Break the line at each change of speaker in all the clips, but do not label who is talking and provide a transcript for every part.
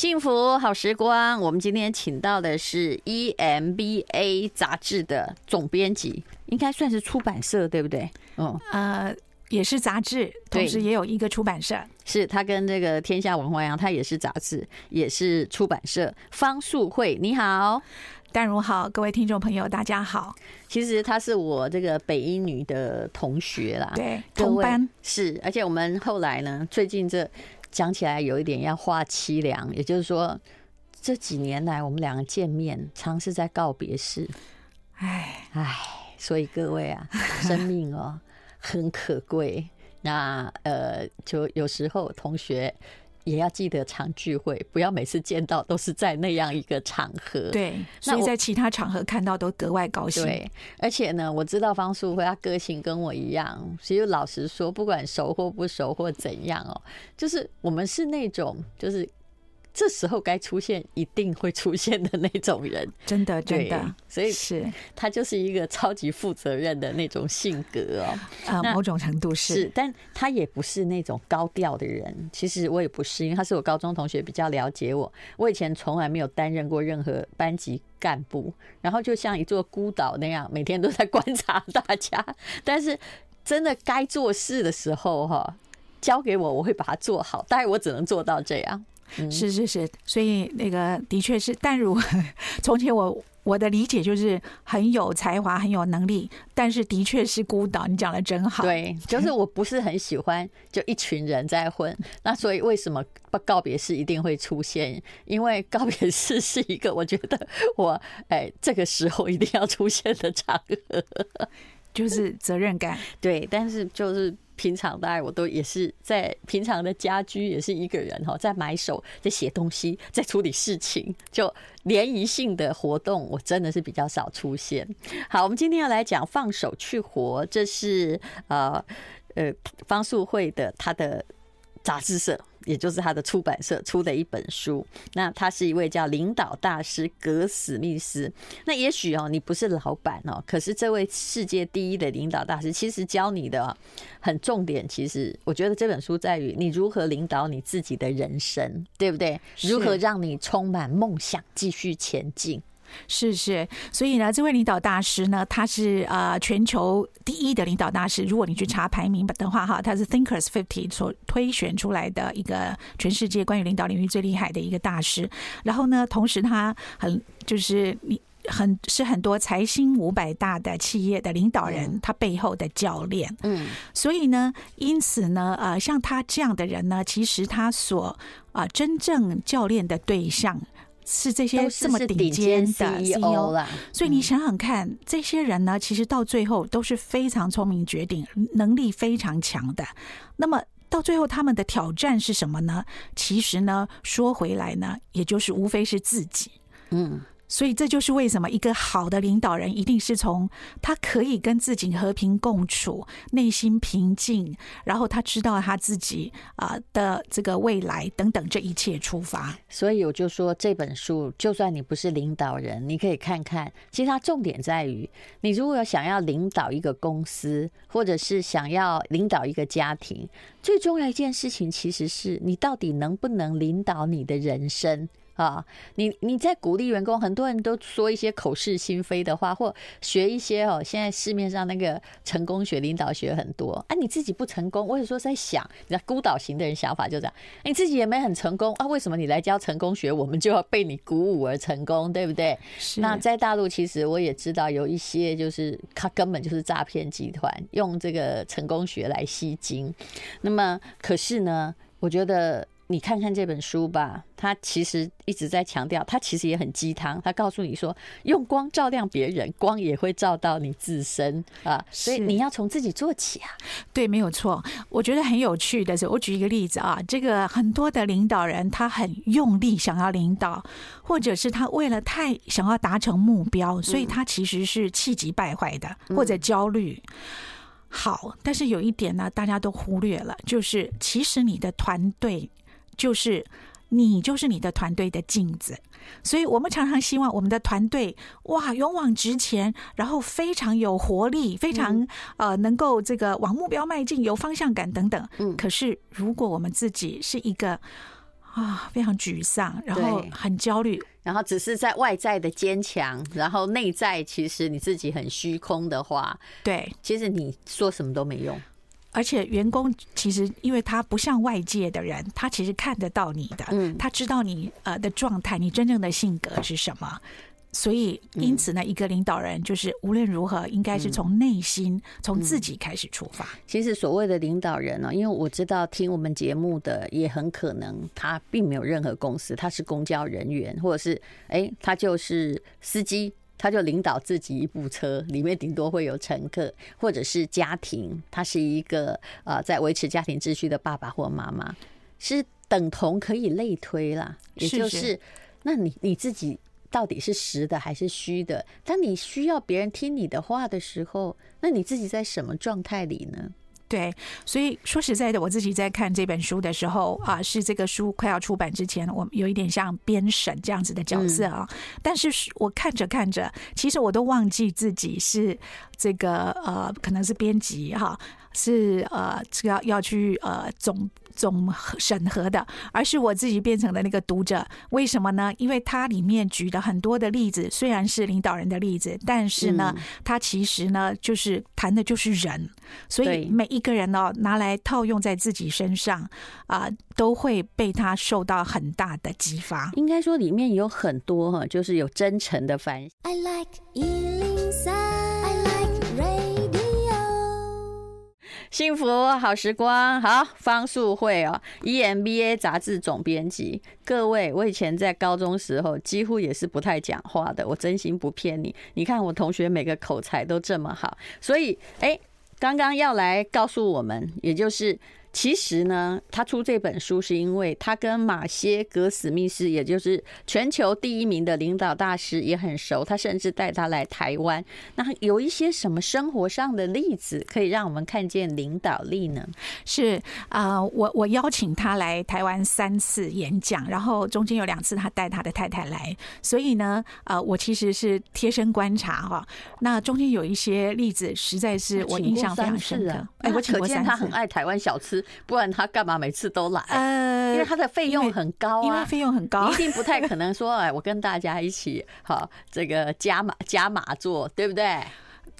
幸福好时光，我们今天请到的是 EMBA 杂志的总编辑，应该算是出版社对不对？
哦，呃，也是杂志，同时也有一个出版社。
是他跟这个天下文化一样，他也是杂志，也是出版社。方素慧，你好，
淡如好，各位听众朋友，大家好。
其实她是我这个北一女的同学啦，
对，同班
是，而且我们后来呢，最近这。讲起来有一点要话凄凉，也就是说，这几年来我们两个见面，常是在告别式。
唉
唉，所以各位啊，生命哦很可贵。那呃，就有时候同学。也要记得常聚会，不要每次见到都是在那样一个场合。
对，所以在其他场合看到都格外高兴。
对，而且呢，我知道方素慧，她个性跟我一样。其实老实说，不管熟或不熟或怎样哦，就是我们是那种就是。这时候该出现，一定会出现的那种人，
真的，真的，
所以是他就是一个超级负责任的那种性格哦。
啊，某种程度是，
是，但他也不是那种高调的人。其实我也不是，因为他是我高中同学，比较了解我。我以前从来没有担任过任何班级干部，然后就像一座孤岛那样，每天都在观察大家。但是真的该做事的时候，哈，交给我，我会把它做好。但是我只能做到这样。
是是是，所以那个的确是，但如 从前我我的理解就是很有才华，很有能力，但是的确是孤岛。你讲的真好，
对，就是我不是很喜欢就一群人在混。那所以为什么告别式一定会出现？因为告别式是一个我觉得我哎这个时候一定要出现的场合，
就是责任感。
对，但是就是。平常大我都也是在平常的家居也是一个人哈，在买手，在写东西，在处理事情，就联谊性的活动，我真的是比较少出现。好，我们今天要来讲放手去活，这是呃呃方素慧的她的杂志社。也就是他的出版社出的一本书，那他是一位叫领导大师格史密斯。那也许哦，你不是老板哦，可是这位世界第一的领导大师，其实教你的很重点。其实我觉得这本书在于你如何领导你自己的人生，对不对？如何让你充满梦想，继续前进。
是是，所以呢，这位领导大师呢，他是呃全球第一的领导大师。如果你去查排名的话，哈，他是 Thinkers Fifty 所推选出来的一个全世界关于领导领域最厉害的一个大师。然后呢，同时他很就是你很是很多财新五百大的企业的领导人，他背后的教练。嗯，所以呢，因此呢，呃，像他这样的人呢，其实他所啊真正教练的对象。是这些这么顶尖的 CEO 了，所以你想想看，这些人呢，其实到最后都是非常聪明、绝顶能力非常强的。那么到最后，他们的挑战是什么呢？其实呢，说回来呢，也就是无非是自己。嗯。所以这就是为什么一个好的领导人一定是从他可以跟自己和平共处，内心平静，然后他知道他自己啊的这个未来等等这一切出发。
所以我就说这本书，就算你不是领导人，你可以看看。其实它重点在于，你如果想要领导一个公司，或者是想要领导一个家庭，最重要一件事情其实是你到底能不能领导你的人生。啊，你你在鼓励员工，很多人都说一些口是心非的话，或学一些哦，现在市面上那个成功学、领导学很多啊，你自己不成功，我有时候在想，你知道孤岛型的人想法就这样，你自己也没很成功啊，为什么你来教成功学，我们就要被你鼓舞而成功，对不对？是。那在大陆，其实我也知道有一些，就是他根本就是诈骗集团，用这个成功学来吸金。那么，可是呢，我觉得。你看看这本书吧，他其实一直在强调，他其实也很鸡汤。他告诉你说，用光照亮别人，光也会照到你自身啊。所以你要从自己做起啊。
对，没有错。我觉得很有趣的是，我举一个例子啊，这个很多的领导人，他很用力想要领导，或者是他为了太想要达成目标，所以他其实是气急败坏的，或者焦虑。好，但是有一点呢，大家都忽略了，就是其实你的团队。就是你，就是你的团队的镜子，所以我们常常希望我们的团队哇勇往直前，然后非常有活力，非常呃能够这个往目标迈进，有方向感等等。嗯，可是如果我们自己是一个啊，非常沮丧，然后很焦虑，
然后只是在外在的坚强，然后内在其实你自己很虚空的话，
对，
其实你说什么都没用。
而且员工其实因为他不像外界的人，他其实看得到你的，嗯，他知道你呃的状态，你真正的性格是什么。所以，因此呢，一个领导人就是无论如何，应该是从内心、从自己开始出发。
其实，所谓的领导人呢，因为我知道听我们节目的也很可能他并没有任何公司，他是公交人员，或者是哎，他就是司机，他就领导自己一部车，里面顶多会有乘客，或者是家庭，他是一个呃在维持家庭秩序的爸爸或妈妈，是等同可以类推啦。也就是，那你你自己。到底是实的还是虚的？当你需要别人听你的话的时候，那你自己在什么状态里呢？
对，所以说实在的，我自己在看这本书的时候啊，是这个书快要出版之前，我有一点像编审这样子的角色啊。嗯、但是我看着看着，其实我都忘记自己是这个呃，可能是编辑哈，是呃，这个要要去呃总。总审核的，而是我自己变成了那个读者。为什么呢？因为它里面举的很多的例子，虽然是领导人的例子，但是呢，它其实呢，就是谈的就是人。所以每一个人呢，拿来套用在自己身上啊，都会被他受到很大的激发。
应该说，里面有很多哈，就是有真诚的反省。I like 幸福好时光，好，方素慧哦，EMBA 杂志总编辑。各位，我以前在高中时候几乎也是不太讲话的，我真心不骗你。你看我同学每个口才都这么好，所以哎，刚刚要来告诉我们，也就是。其实呢，他出这本书是因为他跟马歇格史密斯，也就是全球第一名的领导大师也很熟。他甚至带他来台湾。那有一些什么生活上的例子可以让我们看见领导力呢？
是啊、呃，我我邀请他来台湾三次演讲，然后中间有两次他带他的太太来，所以呢，呃，我其实是贴身观察哈。那中间有一些例子，实在是我印象非常深刻。哎，我可见
他很爱台湾小吃。不然他干嘛每次都来？呃，因为他的费用很高啊，
因为费用很高，
一定不太可能说，哎，我跟大家一起好这个加码加码做，对不对？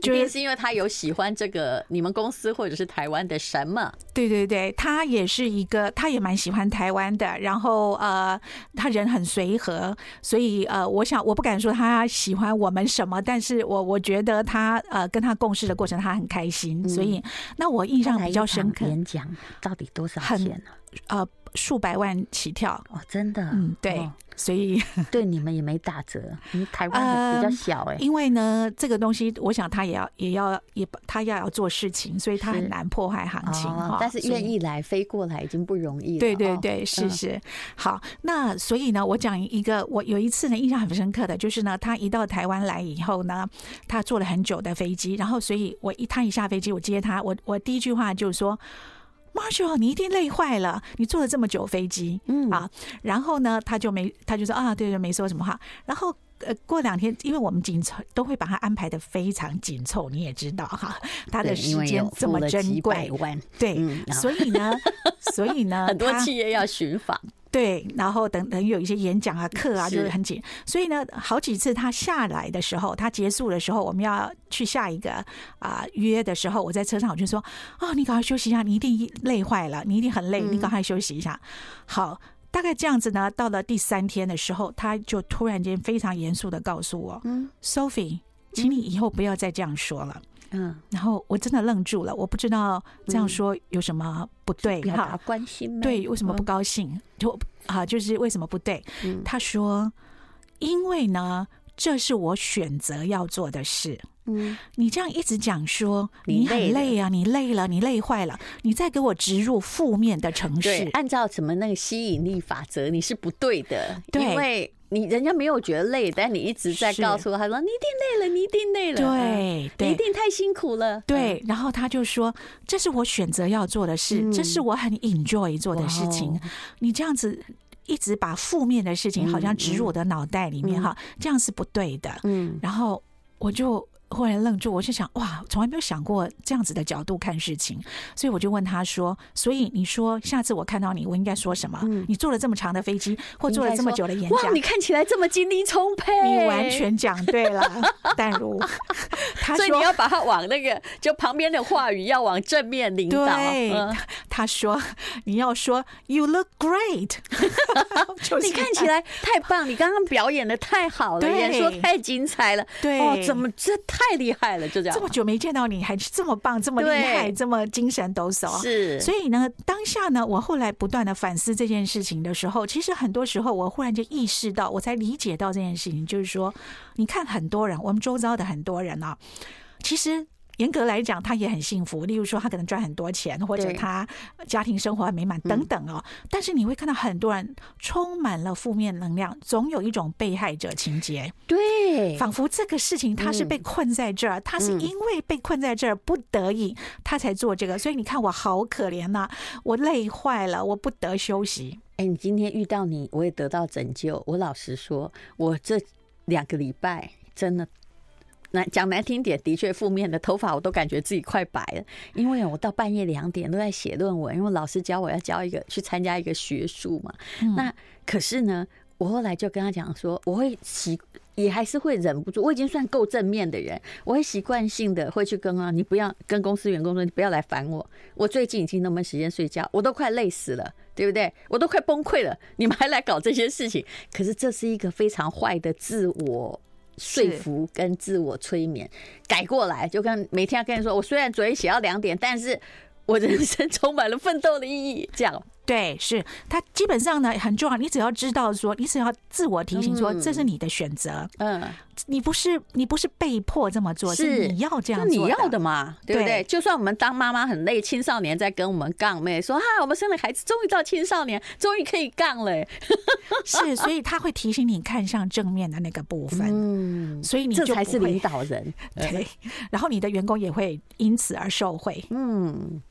就是因为他有喜欢这个你们公司或者是台湾的什么？
对对对，他也是一个，他也蛮喜欢台湾的。然后呃，他人很随和，所以呃，我想我不敢说他喜欢我们什么，但是我我觉得他呃跟他共事的过程他很开心。所以那我印象比较深刻。
演讲到底多少钱呢？
呃。数百万起跳
哦，真的，
嗯，对，哦、所以
对你们也没打折，你台湾比较小哎、欸，
因为呢，这个东西，我想他也要也要也他要要做事情，所以他很难破坏行情哈、哦。
但是愿意来飞过来已经不容易了，
对对对，是是。嗯、好，那所以呢，我讲一个，我有一次呢印象很深刻的就是呢，他一到台湾来以后呢，他坐了很久的飞机，然后所以我一他一下飞机，我接他，我我第一句话就是说。Marshall，你一定累坏了，你坐了这么久飞机，嗯啊，然后呢，他就没，他就说啊，对对，没说什么话。然后呃，过两天，因为我们紧凑都会把他安排的非常紧凑，你也知道哈，他的时间这么珍贵，对，嗯、所以呢，所以呢，
很多企业要寻访。
对，然后等等有一些演讲啊、课啊，就是很紧。所以呢，好几次他下来的时候，他结束的时候，我们要去下一个啊、呃、约的时候，我在车上我就说：“啊、哦，你赶快休息一下，你一定累坏了，你一定很累，你赶快休息一下。”好，大概这样子呢。到了第三天的时候，他就突然间非常严肃的告诉我：“嗯，Sophie，请你以后不要再这样说了。”嗯，然后我真的愣住了，我不知道这样说有什么不对哈？
关心
对，为什么不高兴？就啊，就是为什么不对？他说，因为呢，这是我选择要做的事。嗯，你这样一直讲说你很累啊，你累了，你累坏了，你再给我植入负面的程式，
按照什么那个吸引力法则，你是不对的，因为。你人家没有觉得累，但你一直在告诉他说：“你一定累了，你一定累了，
对，
你一定太辛苦了。”
对，然后他就说：“这是我选择要做的事，这是我很 enjoy 做的事情。你这样子一直把负面的事情好像植入我的脑袋里面哈，这样是不对的。”嗯，然后我就忽然愣住，我就想，哇，从来没有想过这样子的角度看事情，所以我就问他说：“所以你说下次我看到你，我应该说什么？嗯、你坐了这么长的飞机，或坐了这么久的演讲，
哇，你看起来这么精力充沛。”
你完全讲对了，淡如。他说
所以你要把他往那个就旁边的话语要往正面领导。
对，嗯、他说你要说 “You look great”，
你看起来太棒，你刚刚表演的太好了，演说太精彩了，
对，
哦，怎么这太厉害了，就这样。
这么久没见到你，还是这么棒，这么厉害，这么精神抖擞。
是，
所以呢，当下呢，我后来不断的反思这件事情的时候，其实很多时候我忽然就意识到，我才理解到这件事情，就是说，你看很多人，我们周遭的很多人啊，其实。严格来讲，他也很幸福。例如说，他可能赚很多钱，或者他家庭生活很美满等等哦。嗯、但是你会看到很多人充满了负面能量，总有一种被害者情节。
对，
仿佛这个事情他是被困在这儿，嗯、他是因为被困在这儿不得已，他才做这个。所以你看，我好可怜呐、啊，我累坏了，我不得休息。
哎，你今天遇到你，我也得到拯救。我老实说，我这两个礼拜真的。那讲难听点，的确负面的头发我都感觉自己快白了，因为我到半夜两点都在写论文，因为老师教我要教一个去参加一个学术嘛。那可是呢，我后来就跟他讲说，我会习也还是会忍不住，我已经算够正面的人，我会习惯性的会去跟啊，你不要跟公司员工说，你不要来烦我，我最近已经那么时间睡觉，我都快累死了，对不对？我都快崩溃了，你们还来搞这些事情，可是这是一个非常坏的自我。说服跟自我催眠改过来，就跟每天要跟你说，我虽然昨天写到两点，但是我人生充满了奋斗的意义，这样。
对，是他基本上呢很重要。你只要知道说，你只要自我提醒说，这是你的选择。嗯，你不是你不是被迫这么做，是你要这样做，
你要的嘛，对不对？就算我们当妈妈很累，青少年在跟我们杠妹说哈，我们生了孩子，终于到青少年，终于可以杠了。
是，所以他会提醒你看向正面的那个部分。嗯，所以你就
这才是领导人。
对，然后你的员工也会因此而受惠。嗯。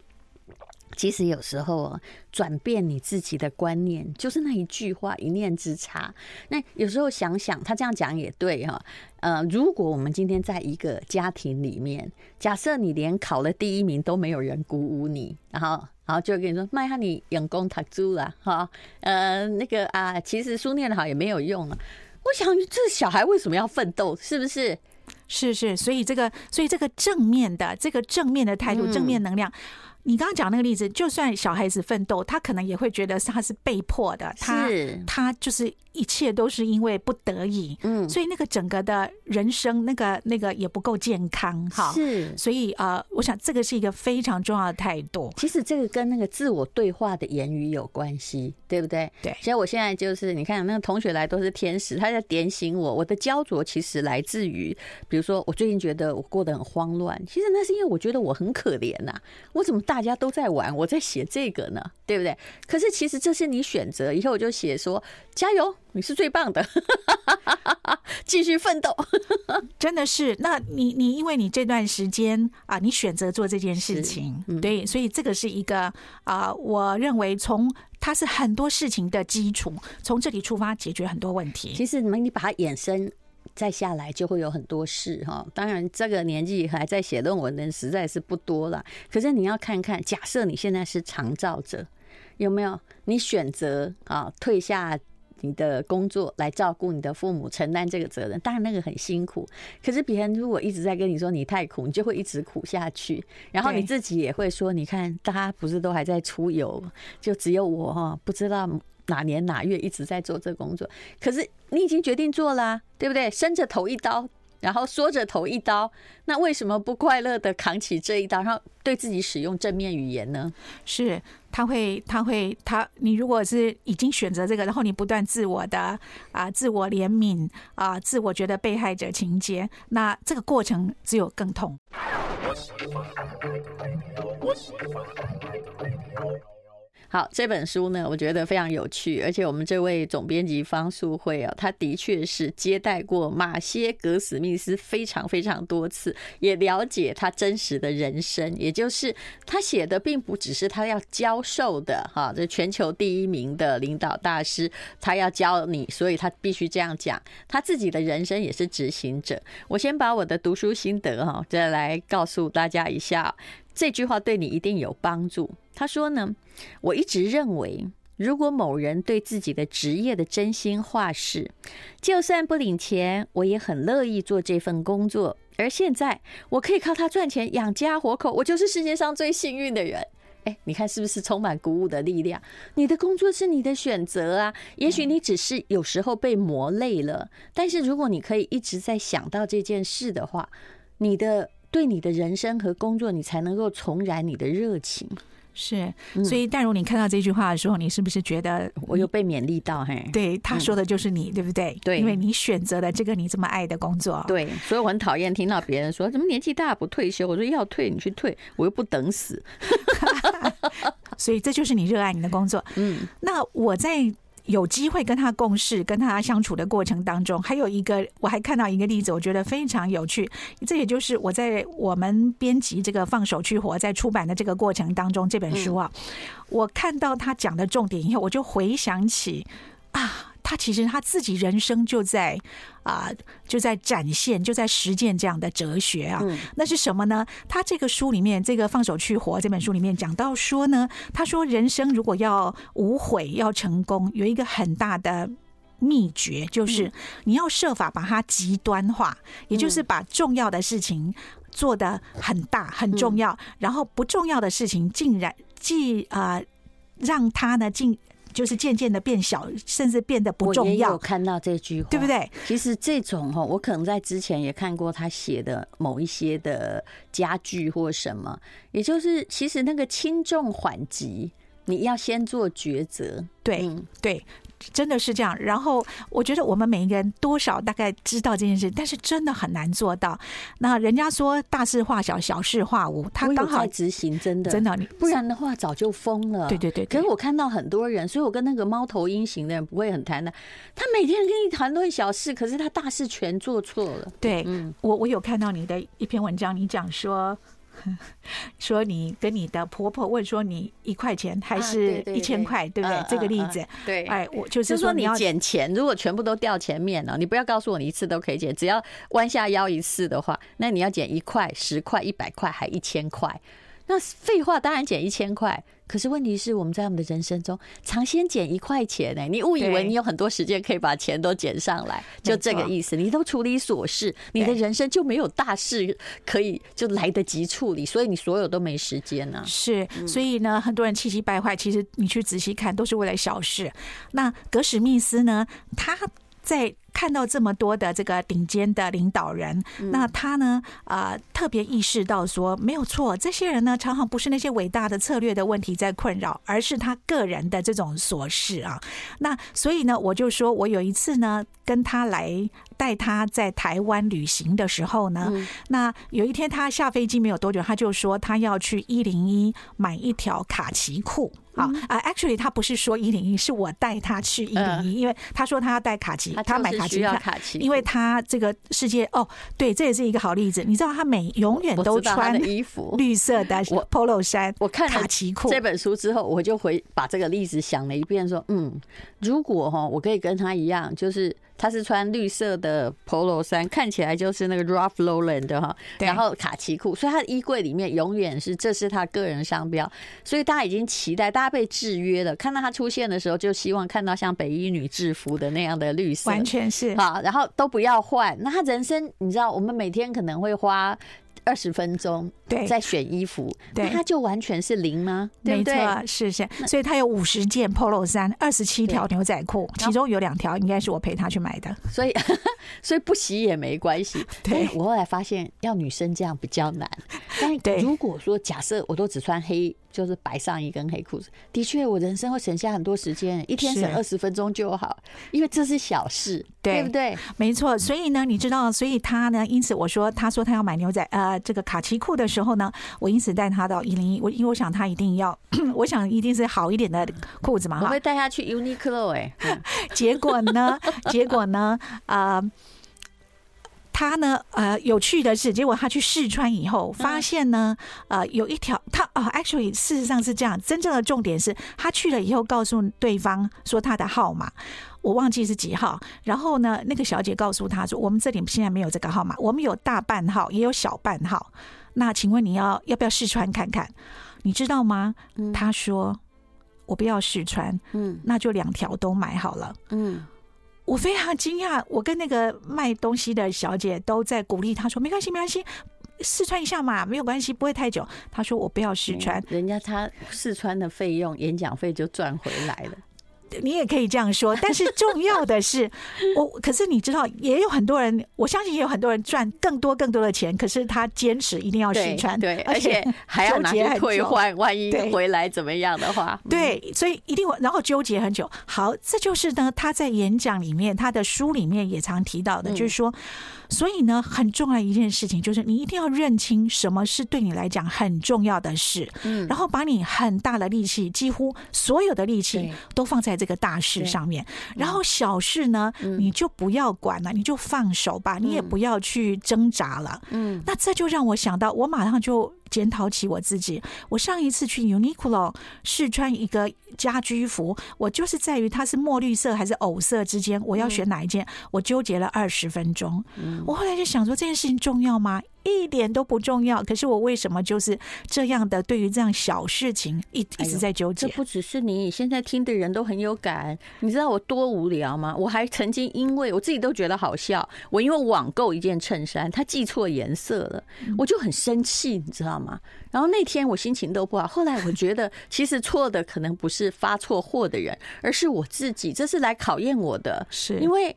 其实有时候啊，转变你自己的观念，就是那一句话，一念之差。那有时候想想，他这样讲也对哈。呃，如果我们今天在一个家庭里面，假设你连考了第一名都没有人鼓舞你，然后，然后就跟你说，卖下你用功读书了哈。呃，那个啊，其实书念得好也没有用啊。我想，这小孩为什么要奋斗？是不是？
是是，所以这个，所以这个正面的，这个正面的态度，正面能量。你刚刚讲那个例子，就算小孩子奋斗，他可能也会觉得他是被迫的，他他就是。一切都是因为不得已，嗯，所以那个整个的人生，那个那个也不够健康，哈，是，所以啊、呃，我想这个是一个非常重要的态度。
其实这个跟那个自我对话的言语有关系，对不对？
对。
其实我现在就是，你看那个同学来都是天使，他在点醒我。我的焦灼其实来自于，比如说我最近觉得我过得很慌乱，其实那是因为我觉得我很可怜呐、啊。我怎么大家都在玩，我在写这个呢？对不对？可是其实这是你选择，以后我就写说加油。你是最棒的，继续奋斗，
真的是。那你你因为你这段时间啊，你选择做这件事情，嗯、对，所以这个是一个啊，我认为从它是很多事情的基础，从这里出发解决很多问题。
其实你们你把它延伸再下来，就会有很多事哈。当然，这个年纪还在写论文的人实在是不多了。可是你要看看，假设你现在是长照者，有没有你选择啊退下？你的工作来照顾你的父母，承担这个责任，当然那个很辛苦。可是别人如果一直在跟你说你太苦，你就会一直苦下去。然后你自己也会说：“你看，大家不是都还在出游，就只有我哈，不知道哪年哪月一直在做这工作。可是你已经决定做了，对不对？伸着头一刀。”然后缩着头一刀，那为什么不快乐的扛起这一刀，然后对自己使用正面语言呢？
是他会，他会，他你如果是已经选择这个，然后你不断自我的啊，自我怜悯啊，自我觉得被害者情节，那这个过程只有更痛。
好，这本书呢，我觉得非常有趣，而且我们这位总编辑方素慧啊，他的确是接待过马歇·格史密斯非常非常多次，也了解他真实的人生，也就是他写的并不只是他要教授的哈，这全球第一名的领导大师，他要教你，所以他必须这样讲，他自己的人生也是执行者。我先把我的读书心得哈，再来告诉大家一下，这句话对你一定有帮助。他说呢，我一直认为，如果某人对自己的职业的真心话是，就算不领钱，我也很乐意做这份工作。而现在，我可以靠它赚钱养家活口，我就是世界上最幸运的人。哎，你看是不是充满鼓舞的力量？你的工作是你的选择啊，也许你只是有时候被磨累了，但是如果你可以一直在想到这件事的话，你的对你的人生和工作，你才能够重燃你的热情。
是，所以但如，你看到这句话的时候，你是不是觉得
我有被勉励到？嘿，
对，他说的就是你，对不对？
对，
因为你选择了这个你这么爱的工作。
对，所以我很讨厌听到别人说怎么年纪大不退休。我说要退你去退，我又不等死。
所以这就是你热爱你的工作。嗯，那我在。有机会跟他共事、跟他相处的过程当中，还有一个，我还看到一个例子，我觉得非常有趣。这也就是我在我们编辑这个《放手去活》在出版的这个过程当中，这本书啊，我看到他讲的重点以后，我就回想起啊。他其实他自己人生就在啊、呃，就在展现，就在实践这样的哲学啊。那是什么呢？他这个书里面，这个《放手去活》这本书里面讲到说呢，他说人生如果要无悔、要成功，有一个很大的秘诀，就是你要设法把它极端化，也就是把重要的事情做得很大、很重要，然后不重要的事情竟然既啊、呃，让它呢竟。就是渐渐的变小，甚至变得不重要。
看到这句话，
对不对？
其实这种哈，我可能在之前也看过他写的某一些的家具或什么，也就是其实那个轻重缓急，你要先做抉择。
对，嗯，对。真的是这样，然后我觉得我们每一个人多少大概知道这件事，但是真的很难做到。那人家说大事化小，小事化无，他刚好
执行，真的
真的，
不然的话早就疯了。
对对对，
可是我看到很多人，所以我跟那个猫头鹰型的人不会很谈的。他每天跟你谈论小事，可是他大事全做错了。
对，嗯，我我有看到你的一篇文章，你讲说。说你跟你的婆婆问说，你一块钱还是一千块，对不对？这个例子，
对，
哎，我就是说你要
捡钱，如果全部都掉前面了，你不要告诉我你一次都可以捡，只要弯下腰一次的话，那你要捡一块、十块、一百块，还一千块。那废话，当然减一千块。可是问题是，我们在我们的人生中，常先减一块钱呢？你误以为你有很多时间可以把钱都减上来，就这个意思。你都处理琐事，你的人生就没有大事可以就来得及处理，所以你所有都没时间呢。
是，所以呢，很多人气急败坏，其实你去仔细看，都是为了小事。那格史密斯呢？他在。看到这么多的这个顶尖的领导人，那他呢，啊、呃，特别意识到说，没有错，这些人呢，常常不是那些伟大的策略的问题在困扰，而是他个人的这种琐事啊。那所以呢，我就说我有一次呢，跟他来带他在台湾旅行的时候呢，那有一天他下飞机没有多久，他就说他要去一零一买一条卡其裤。啊啊，actually，他不是说一零一，是我带他去一零一，因为他说他要带卡其，他买卡其卡，因为他这个世界哦，对，这也是一个好例子。你知道他每永远都穿衣服 绿色的 polo 衫，
我看
卡其裤
这本书之后，我就回把这个例子想了一遍，说嗯，如果哈，我可以跟他一样，就是。他是穿绿色的 Polo 衫，看起来就是那个 Ralph Lauren 的哈，然后卡其裤，所以他的衣柜里面永远是这是他个人商标，所以大家已经期待，大家被制约了，看到他出现的时候就希望看到像北衣女制服的那样的绿色，
完全是
好，然后都不要换。那他人生，你知道，我们每天可能会花。二十分钟，对，在选衣服，对，那他就完全是零吗？对不对？没错，
是是，所以他有五十件 Polo 衫，二十七条牛仔裤，其中有两条应该是我陪他去买的，
所以 所以不洗也没关系。对，我后来发现要女生这样比较难，但如果说假设我都只穿黑，就是白上衣跟黑裤子，的确我人生会省下很多时间，一天省二十分钟就好，因为这是小事，对，对不对？
没错。所以呢，你知道，所以他呢，因此我说，他说他要买牛仔呃这个卡其裤的时候呢，我因此带他到一零一，我因为我想他一定要，我想一定是好一点的裤子嘛，
我会带他去 Uniqlo 哎，
结果呢，结果呢，啊、呃。他呢，呃，有趣的是，结果他去试穿以后，发现呢，呃，有一条，他啊、呃，actually，事实上是这样，真正的重点是他去了以后，告诉对方说他的号码，我忘记是几号，然后呢，那个小姐告诉他说，我们这里现在没有这个号码，我们有大半号，也有小半号，那请问你要要不要试穿看看？你知道吗？他说我不要试穿，嗯，那就两条都买好了，嗯。我非常惊讶，我跟那个卖东西的小姐都在鼓励她说：“没关系，没关系，试穿一下嘛，没有关系，不会太久。”她说：“我不要试穿，
人家她试穿的费用，演讲费就赚回来了。”
你也可以这样说，但是重要的是，我可是你知道，也有很多人，我相信也有很多人赚更多更多的钱，可是他坚持一定要试穿，
对，而且还要拿去退换，万一回来怎么样的话，
对，所以一定会然后纠结很久。好，这就是呢，他在演讲里面，他的书里面也常提到的，就是说。所以呢，很重要一件事情就是，你一定要认清什么是对你来讲很重要的事，嗯，然后把你很大的力气，几乎所有的力气都放在这个大事上面，然后小事呢，你就不要管了，你就放手吧，你也不要去挣扎了，嗯，那这就让我想到，我马上就。检讨起我自己，我上一次去 Uniqlo 试穿一个家居服，我就是在于它是墨绿色还是藕色之间，我要选哪一件，我纠结了二十分钟。嗯。我后来就想说，这件事情重要吗？一点都不重要，可是我为什么就是这样的？对于这样小事情一一直在纠结。
这不只是你，现在听的人都很有感。你知道我多无聊吗？我还曾经因为我自己都觉得好笑，我因为网购一件衬衫，他记错颜色了，我就很生气，你知道吗？然后那天我心情都不好。后来我觉得，其实错的可能不是发错货的人，而是我自己。这是来考验我的，是因为。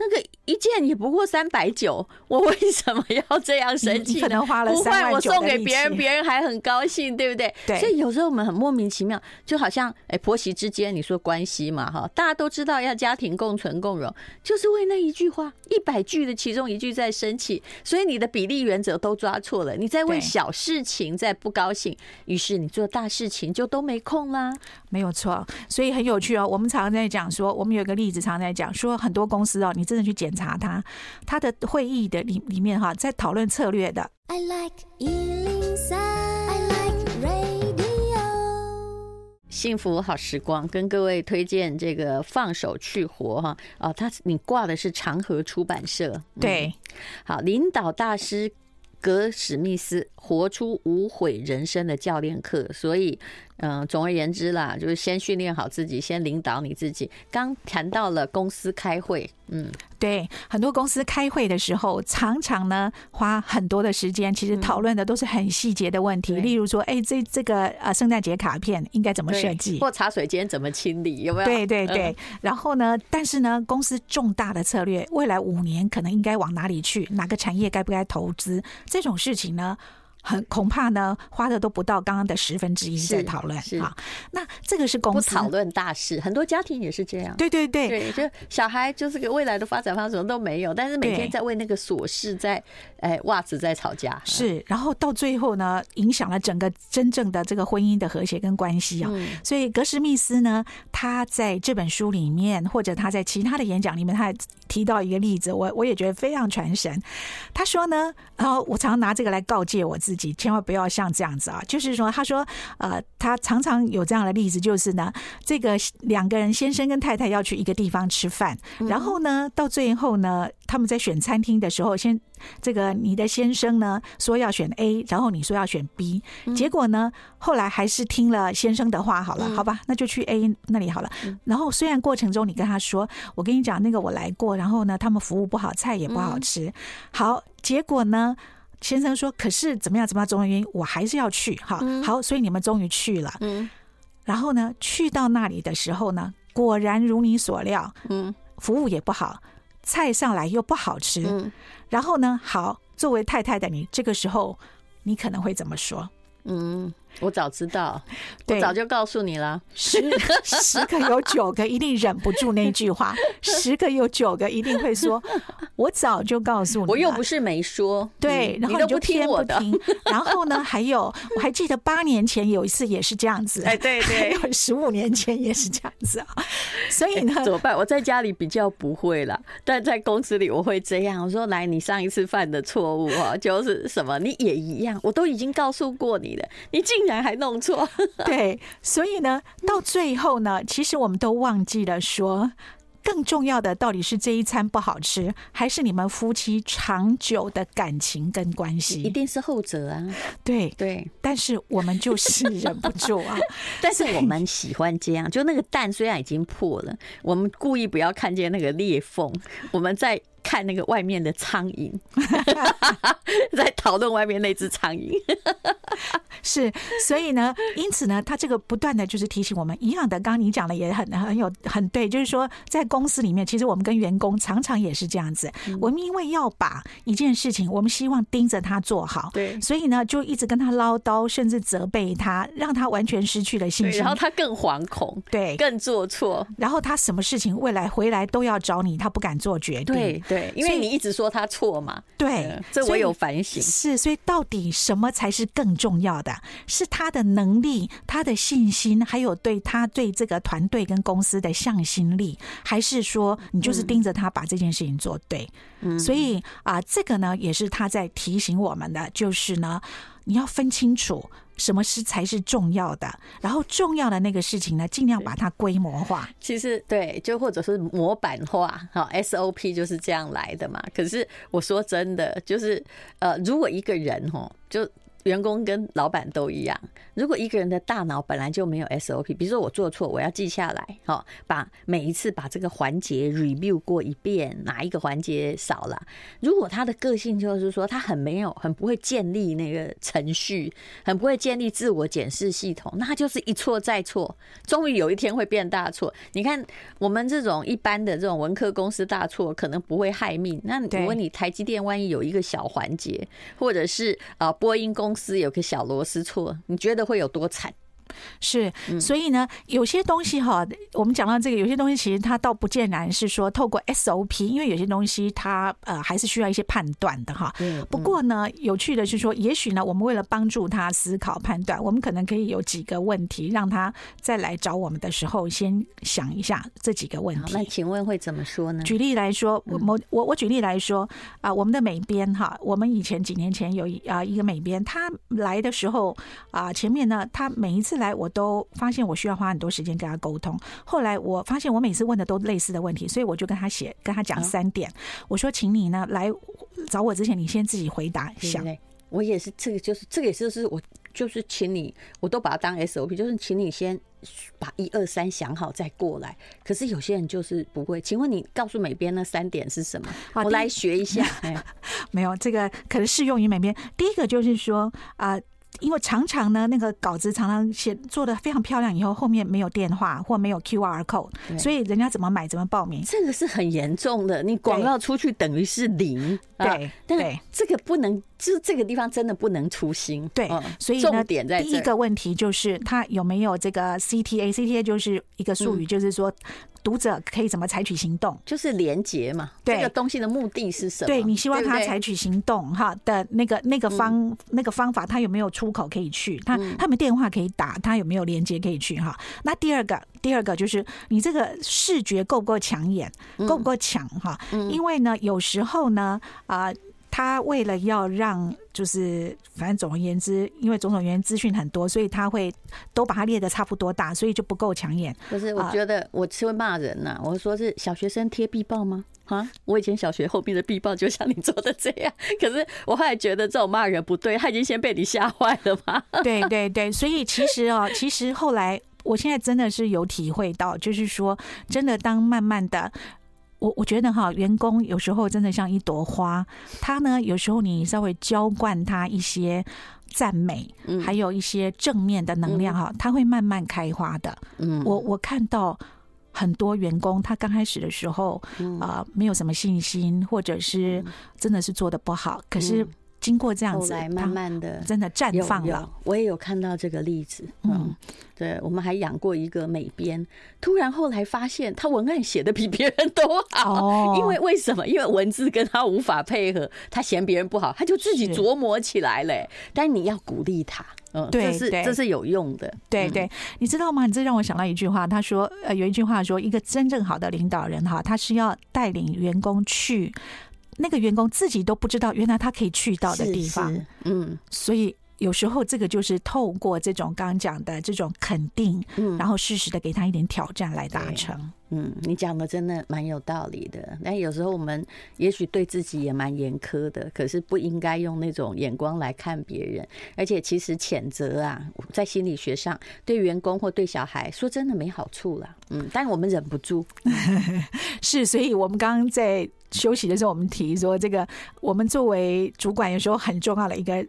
那个一件也不过三百九，我为什么要这样生气？
可能花了三万九，
不换我送给别人，别人还很高兴，对不对？对。所以有时候我们很莫名其妙，就好像哎，婆媳之间你说关系嘛，哈，大家都知道要家庭共存共荣，就是为那一句话，一百句的其中一句在生气，所以你的比例原则都抓错了，你在为小事情在不高兴，于是你做大事情就都没空啦。
没有错，所以很有趣哦。我们常常在讲说，我们有一个例子，常常在讲说，很多公司哦，你。真的去检查他，他的会议的里里面哈，在讨论策略的。I like 103, I like radio。
幸福好时光，跟各位推荐这个放手去活哈啊，他你挂的是长河出版社，
对，
好，领导大师格史密斯活出无悔人生的教练课，所以。嗯，总而言之啦，就是先训练好自己，先领导你自己。刚谈到了公司开会，嗯，
对，很多公司开会的时候，常常呢花很多的时间，其实讨论的都是很细节的问题，嗯、例如说，哎，这这个呃圣诞节卡片应该怎么设计，
或茶水间怎么清理，有没有？
对对对。嗯、然后呢，但是呢，公司重大的策略，未来五年可能应该往哪里去，哪个产业该不该投资，这种事情呢？很恐怕呢，花的都不到刚刚的十分之一在讨论。是啊，那这个是公司
讨论大事，很多家庭也是这样。
对对对，
对，就小孩就是个未来的发展方式什么都没有，但是每天在为那个琐事在哎袜子在吵架。
是，然后到最后呢，影响了整个真正的这个婚姻的和谐跟关系啊。所以格什密斯呢，他在这本书里面，或者他在其他的演讲里面，他还提到一个例子，我我也觉得非常传神。他说呢，然后我常常拿这个来告诫我自己。自己千万不要像这样子啊！就是说，他说，呃，他常常有这样的例子，就是呢，这个两个人先生跟太太要去一个地方吃饭，然后呢，到最后呢，他们在选餐厅的时候，先这个你的先生呢说要选 A，然后你说要选 B，结果呢，后来还是听了先生的话，好了，好吧，那就去 A 那里好了。然后虽然过程中你跟他说，我跟你讲那个我来过，然后呢，他们服务不好，菜也不好吃，好，结果呢？先生说：“可是怎么样？怎么样？种种原因，我还是要去。哈，好，所以你们终于去了。嗯，然后呢，去到那里的时候呢，果然如你所料，嗯，服务也不好，菜上来又不好吃。嗯，然后呢，好，作为太太的你，这个时候你可能会怎么说？
嗯。我早知道，
对
我早就告诉你了。
十十个有九个一定忍不住那句话，十个有九个一定会说：“我早就告诉你。”
我又不是没说。
对，然后
你都不听我的。
然后呢，还有我还记得八年前有一次也是这样子。
哎，对对，
十五年前也是这样子啊。所以呢，
怎么办？我在家里比较不会了，但在公司里我会这样。我说：“来，你上一次犯的错误啊，就是什么？你也一样，我都已经告诉过你了，你竟然还弄错。”
对，所以呢，到最后呢，其实我们都忘记了说，更重要的到底是这一餐不好吃，还是你们夫妻长久的感情跟关系？
一定是后者啊！
对
对，
但是我们就是忍不住啊！
但是我们喜欢这样，就那个蛋虽然已经破了，我们故意不要看见那个裂缝，我们在。看那个外面的苍蝇，在讨论外面那只苍蝇。
是，所以呢，因此呢，他这个不断的就是提醒我们一样的。刚刚你讲的也很很有很对，就是说在公司里面，其实我们跟员工常常也是这样子。我们因为要把一件事情，我们希望盯着他做好，对，所以呢，就一直跟他唠叨，甚至责备他，让他完全失去了信心，
然后他更惶恐，
对，
更做错，
然后他什么事情未来回来都要找你，他不敢做决定，
对。对，因为你一直说他错嘛，
对，
这我有反省。
是，所以到底什么才是更重要的？是他的能力、他的信心，还有对他对这个团队跟公司的向心力，还是说你就是盯着他把这件事情做对？嗯，所以啊，这个呢也是他在提醒我们的，就是呢，你要分清楚。什么事才是重要的？然后重要的那个事情呢，尽量把它规模化。
其实对，就或者是模板化，好，SOP 就是这样来的嘛。可是我说真的，就是呃，如果一个人哦就。员工跟老板都一样。如果一个人的大脑本来就没有 SOP，比如说我做错，我要记下来，好，把每一次把这个环节 review 过一遍，哪一个环节少了？如果他的个性就是说他很没有、很不会建立那个程序，很不会建立自我检视系统，那他就是一错再错，终于有一天会变大错。你看我们这种一般的这种文科公司大错可能不会害命，那如果你台积电万一有一个小环节，或者是啊波音公司公司有个小螺丝错，你觉得会有多惨？
是，所以呢，有些东西哈，我们讲到这个，有些东西其实它倒不见然是说透过 SOP，因为有些东西它呃还是需要一些判断的哈。不过呢，有趣的是说，也许呢，我们为了帮助他思考判断，我们可能可以有几个问题，让他再来找我们的时候，先想一下这几个问题。
那请问会怎么说呢？
举例来说，我我我举例来说啊，我们的美编哈，我们以前几年前有一啊一个美编，他来的时候啊，前面呢，他每一次。来，我都发现我需要花很多时间跟他沟通。后来我发现我每次问的都类似的问题，所以我就跟他写，跟他讲三点。我说，请你呢来找我之前，你先自己回答一下。
我也是，这个就是这个也就是我就是请你，我都把它当 SOP，就是请你先把一二三想好再过来。可是有些人就是不会。请问你告诉美编那三点是什么？我来学一下。
没有，这个可能适用于美编。第一个就是说啊。呃因为常常呢，那个稿子常常写做的非常漂亮，以后后面没有电话或没有 QR code，所以人家怎么买怎么报名，
这个是很严重的。你广告出去等于是零，
对，对，
这个不能，就是这个地方真的不能粗心。
对，所以呢，点在第一个问题就是他有没有这个 CTA，CTA 就是一个术语，就是说。读者可以怎么采取行动？
就是连结嘛。对，这个东西的目的是什么？
对，你希望他采取行动哈的那个那个方那个方法，他有没有出口可以去？他他们电话可以打，他有没有连接可以去？哈，那第二个第二个就是你这个视觉够不够抢眼，够不够抢哈？因为呢，有时候呢啊。他为了要让，就是反正总而言之，因为种种原因资讯很多，所以他会都把它列的差不多大，所以就不够抢眼。
不是，我觉得我是会骂人呐、啊。我说是小学生贴壁报吗？啊，我以前小学后面的壁报就像你做的这样。可是我后来觉得这种骂人不对，他已经先被你吓坏了嘛。
对对对，所以其实哦，其实后来我现在真的是有体会到，就是说，真的当慢慢的。我我觉得哈，员工有时候真的像一朵花，他呢，有时候你稍微浇灌他一些赞美，还有一些正面的能量哈，他会慢慢开花的。嗯，我我看到很多员工，他刚开始的时候啊，没有什么信心，或者是真的是做的不好，可是经过这样子，
后来慢慢的
真的绽放了。
我也有看到这个例子，嗯，嗯对，我们还养过一个美编，突然后来发现他文案写的比别人都好，哦，因为为什么？因为文字跟他无法配合，他嫌别人不好，他就自己琢磨起来了。但你要鼓励他，嗯，对，这是这是有用的。
对对，你知道吗？你这让我想到一句话，他说，呃，有一句话说，一个真正好的领导人哈，他是要带领员工去。那个员工自己都不知道，原来他可以去到的地方，嗯，所以有时候这个就是透过这种刚刚讲的这种肯定，嗯，然后适时的给他一点挑战来达成。
嗯，你讲的真的蛮有道理的。但有时候我们也许对自己也蛮严苛的，可是不应该用那种眼光来看别人。而且其实谴责啊，在心理学上对员工或对小孩说真的没好处了。嗯，但我们忍不住。
是，所以我们刚刚在。休息的时候，我们提说这个，我们作为主管，有时候很重要的一个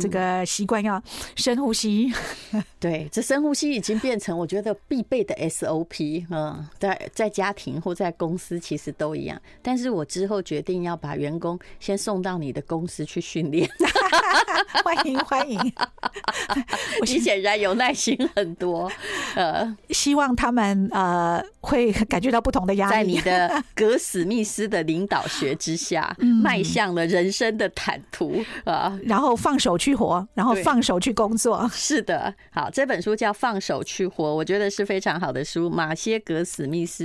这个习惯，要深呼吸。
对，这深呼吸已经变成我觉得必备的 SOP。嗯，在在家庭或在公司其实都一样。但是我之后决定要把员工先送到你的公司去训练。
欢 迎欢迎，
你显然有耐心很多。呃，
希望他们呃会感觉到不同的压力，
在你的格史密斯的领导学之下，迈向了人生的坦途啊。
然后放手去活，然后放手去工作。
是的，好，这本书叫《放手去活》，我觉得是非常好的书。马歇·格史密斯。